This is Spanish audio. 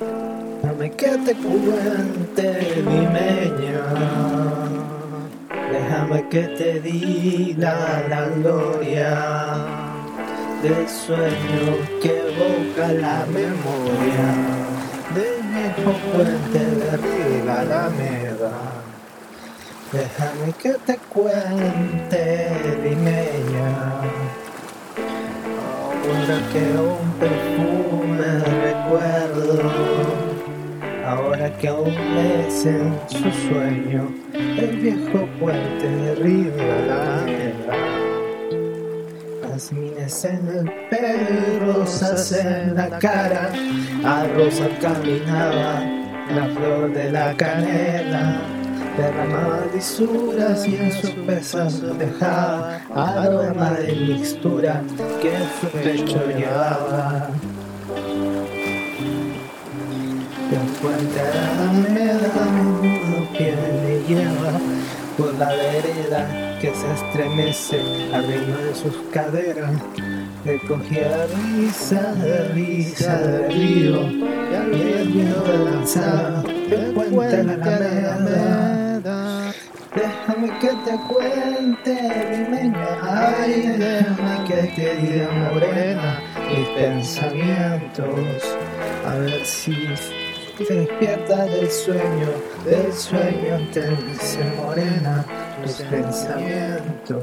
Déjame que te cuente mi meña. Déjame que te diga la gloria del sueño que evoca la memoria del viejo puente de Riva Alameda. Déjame que te cuente mi meña. Ahora que un perfume que aún es en su sueño, el viejo puente de Río Alameda. Jazmines en el pelo, rosas en la cara, a rosa caminaba la flor de la canela derramaba lisuras y en su pesazo dejaba aroma de mixtura que su pecho llevaba. De puente a la meda, menudo pie le lleva por la vereda que se estremece al ritmo de sus caderas. Recogía risa de risa de río y al viento de lanzada del puente a la alameda. Déjame que te cuente mi meña, ay, déjame que te diga morena mis pensamientos, a ver si te despierta del sueño, del sueño te dice morena tus pensamientos.